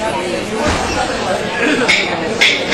Thank you.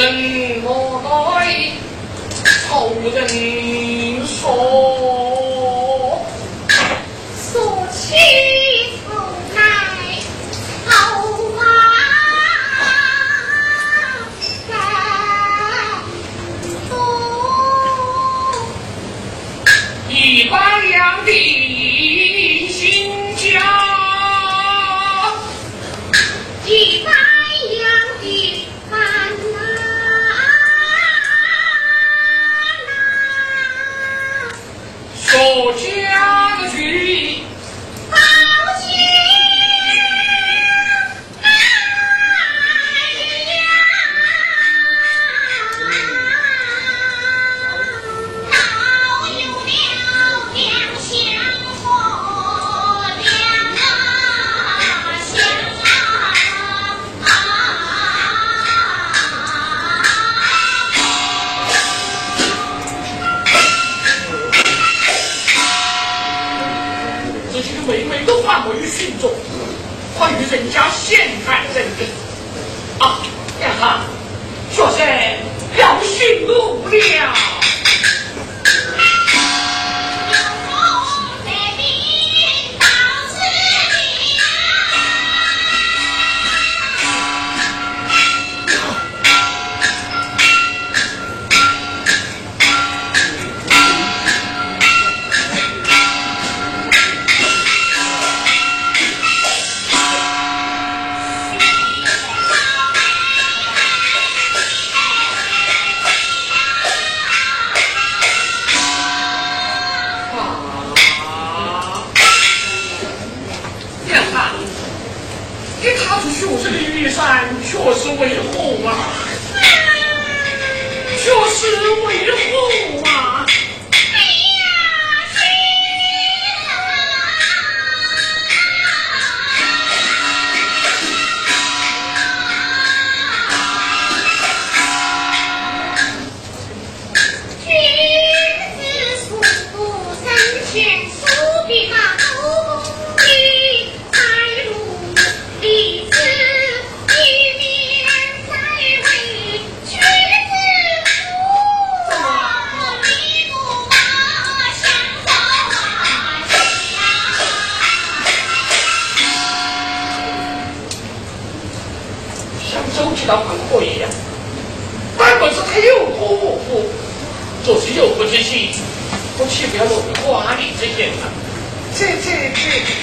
天不自信，不去表露，不往里去显？这这这。这这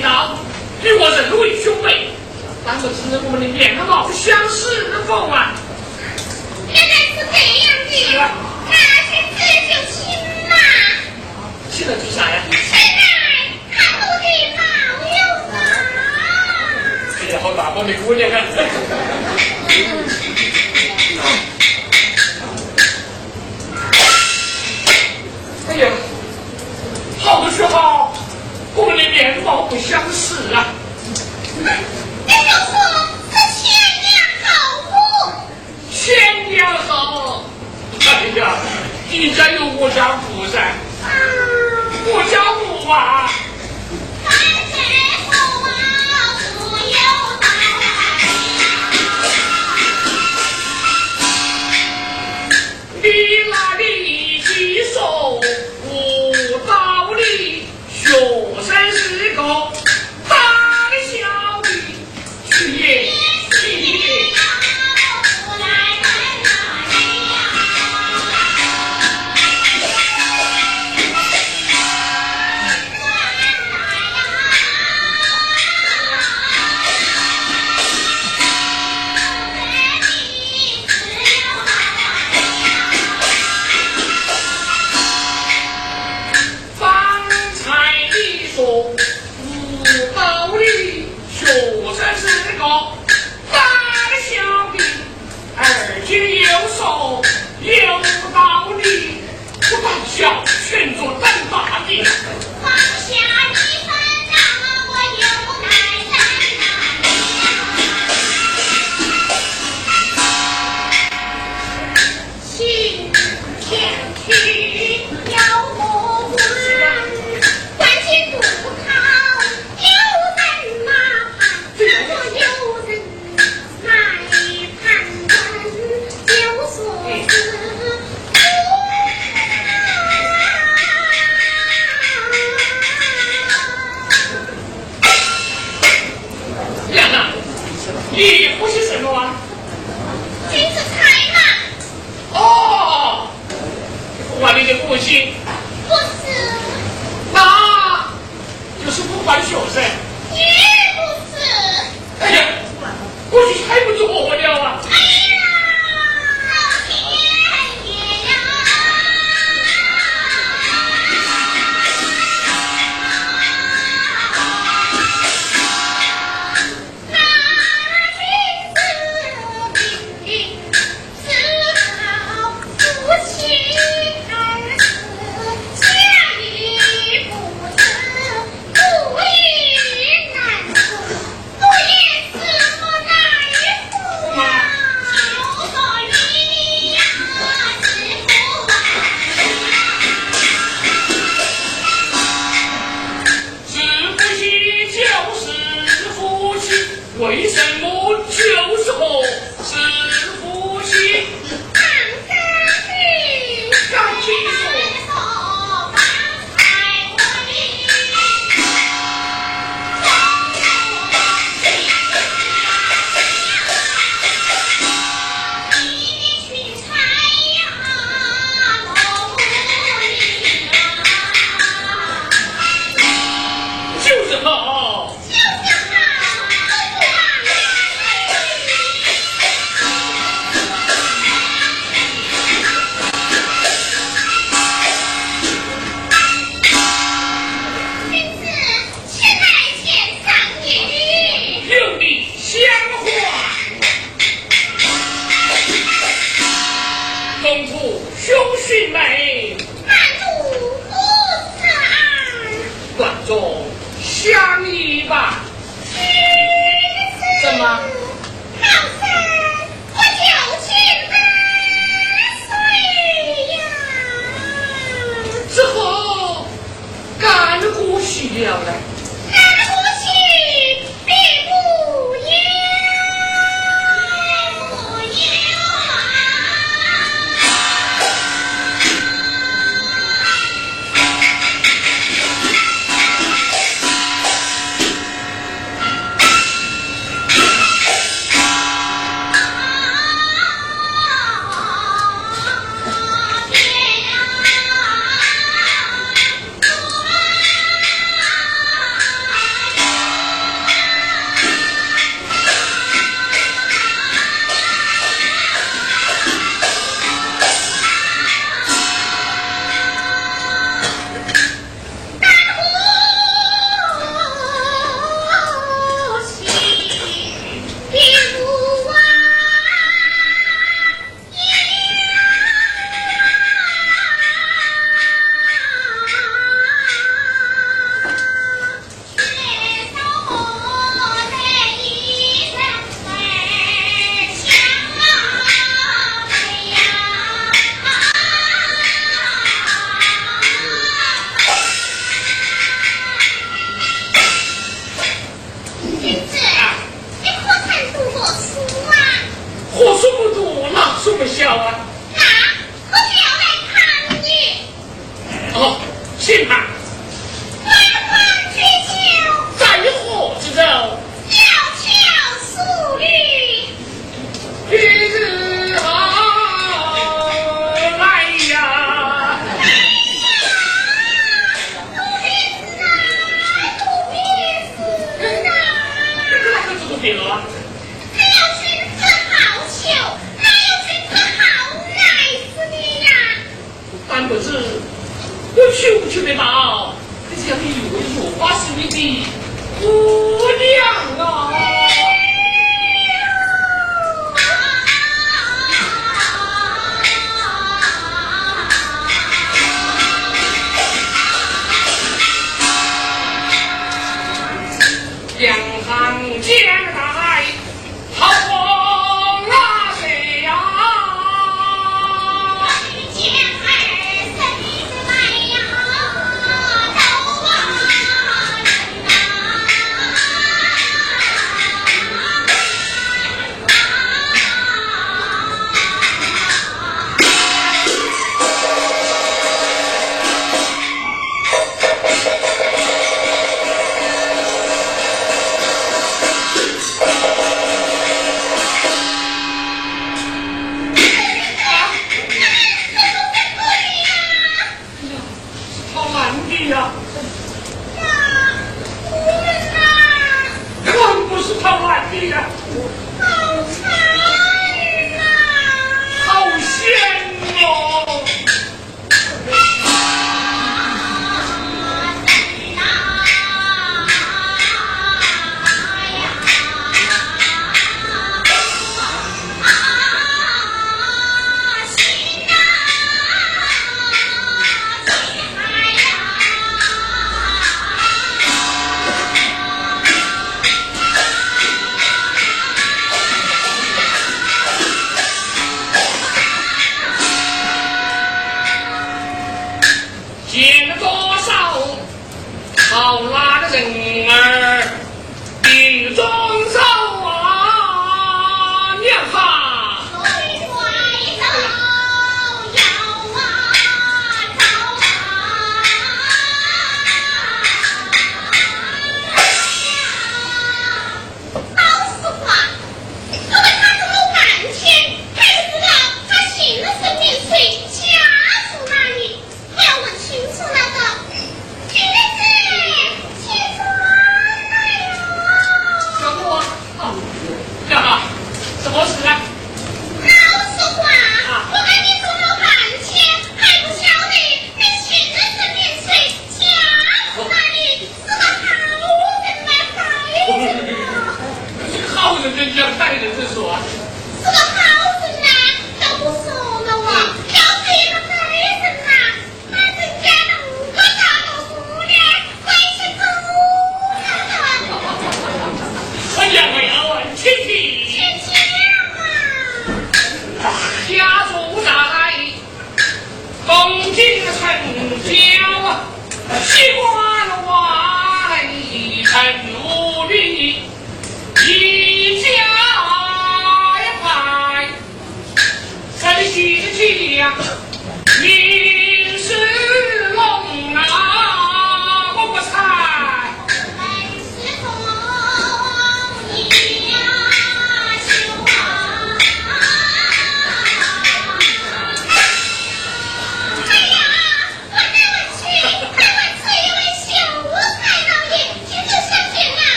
老与我是六兄妹，但不知我们的两老相识否啊？原来是这样的，那是自己亲妈？现在是啥呀？现在老！哎呀，好大方的姑娘啊！哎呀，好的是好。面貌不相识啊。你就说是千年好不千年好。哎呀。你家有我家谱噻啊。我家舞啊 sleeping.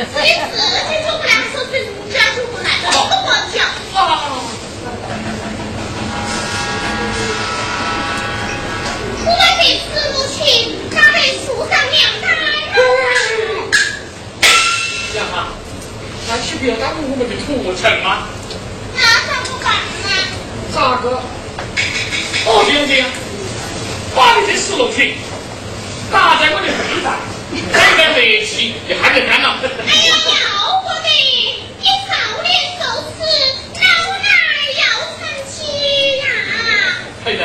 你自己出不来，说是人家出不来，我不管讲。啊！我们这次入去，那被树上晾开了。娘啊，那岂不要耽误我们的途程吗？那咋不办呢？咋个？哦，这样这样，把你这石头群打在我的背上，摆在热气，你还能干了？哎呀，要不得！你少年受死，老来要成妻呀！哎呀，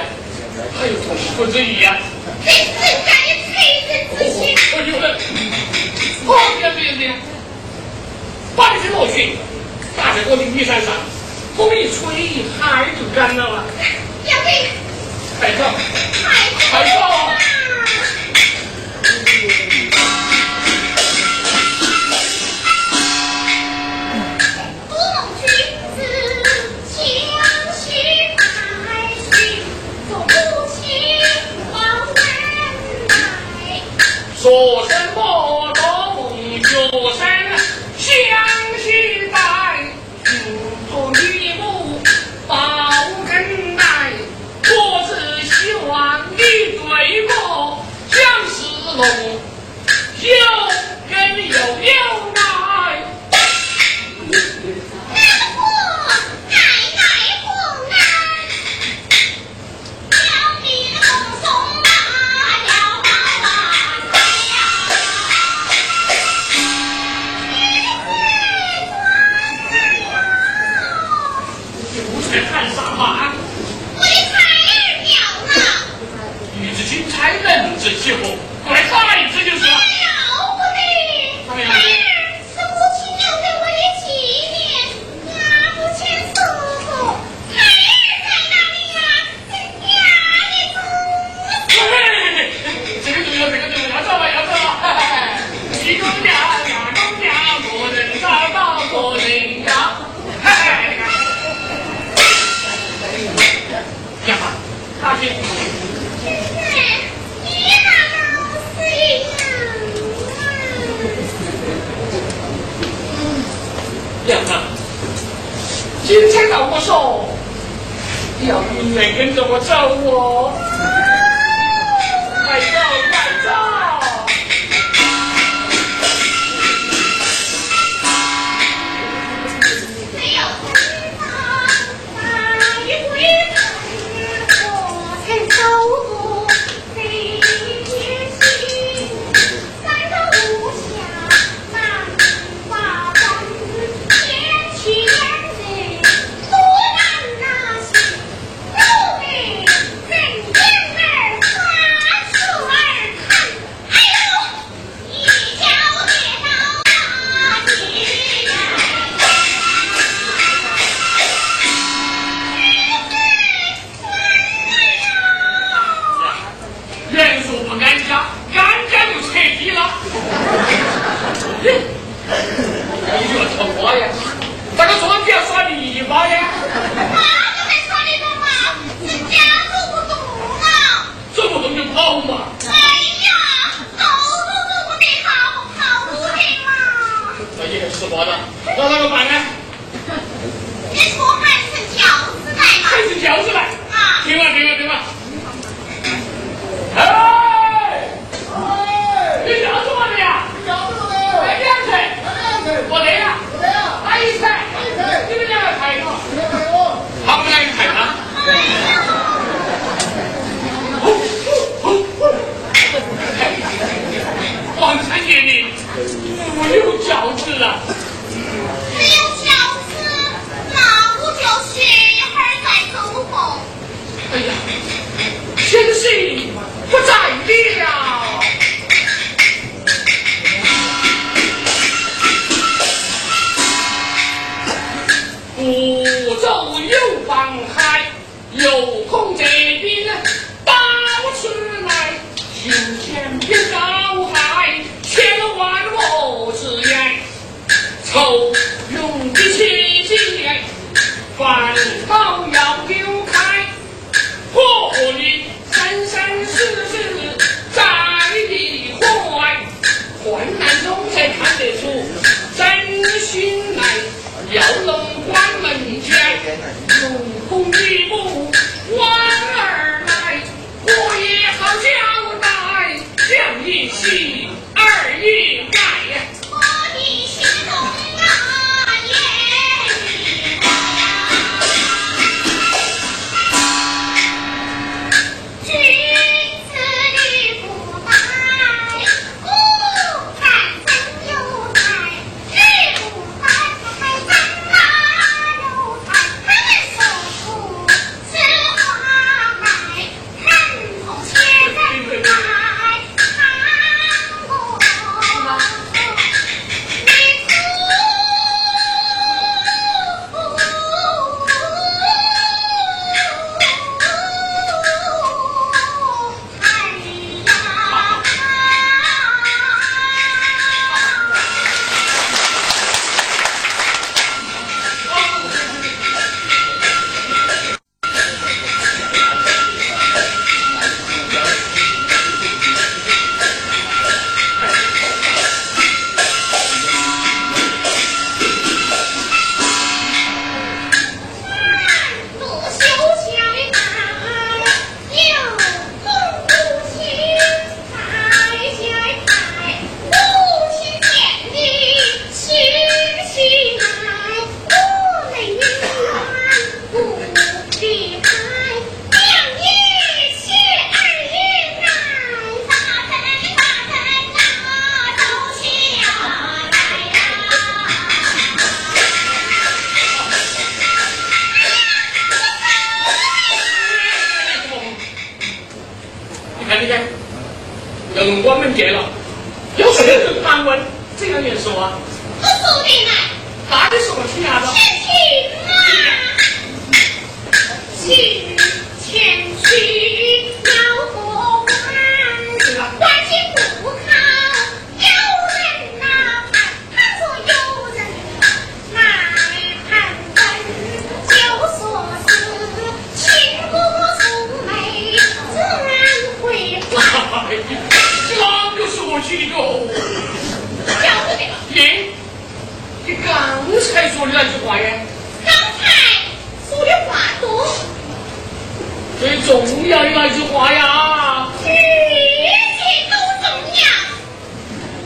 还有同父之谊呀！这是该赔人之心。哎呦喂！哦，这样这样这样，把这罗裙打在我的衣衫上，风一吹，一嗨就干了啊！要得，快走！快快说什么多梦学生相惜在，君做女母报恩来。我只希望你对我像是龙，有根又有娘啊，今天到我说，要永远跟着我走哦。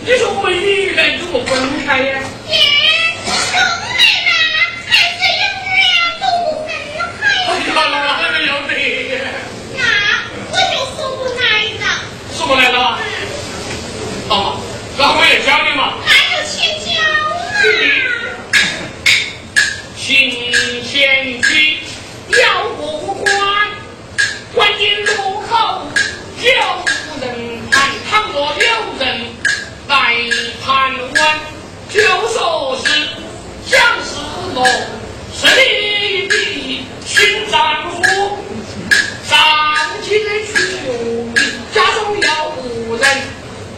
你说我们与人怎么分开呀？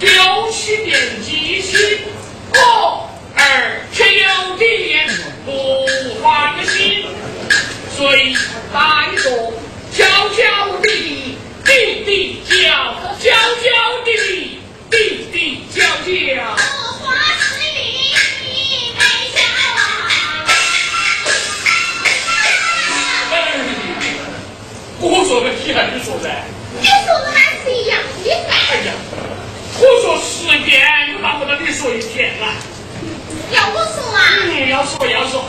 丢弃点机心，我儿却有点不放的心。随他说，悄悄地，地地叫，悄悄地，地地叫叫。我花十里地微笑啊！我说的，你还你说的？说一啊！要我说啊，嗯，要说要说。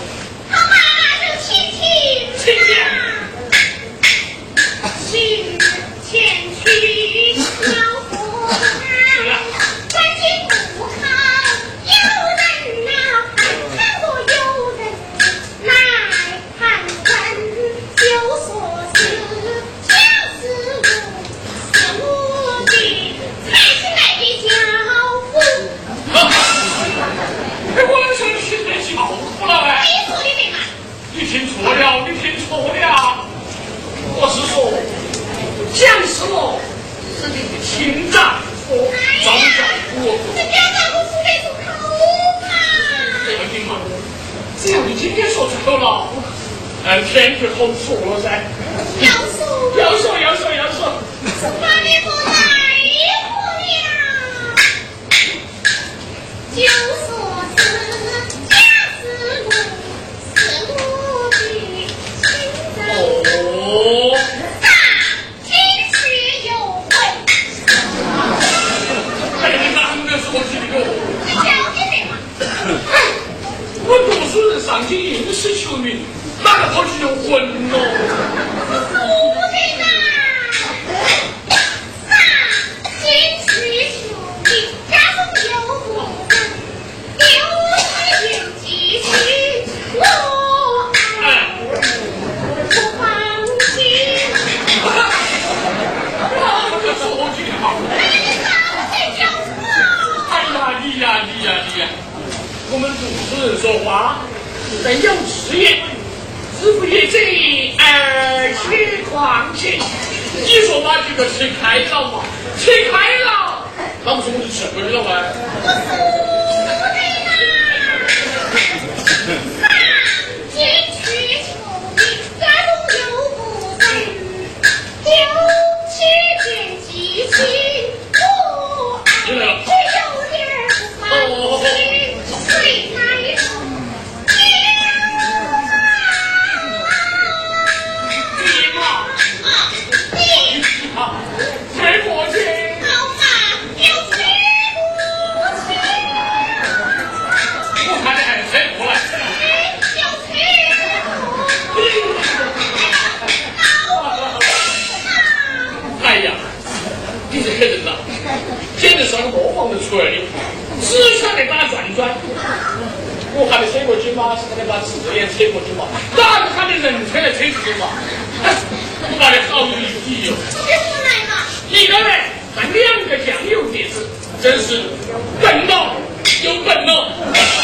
Không. 骗人了简直是那个出来的只晓得打转转我喊你扯过去嘛是喊你把字也扯过去嘛哪个喊你人扯来扯出去嘛我把你好有意义哟一个人带两个酱油碟子真是笨哦又笨哦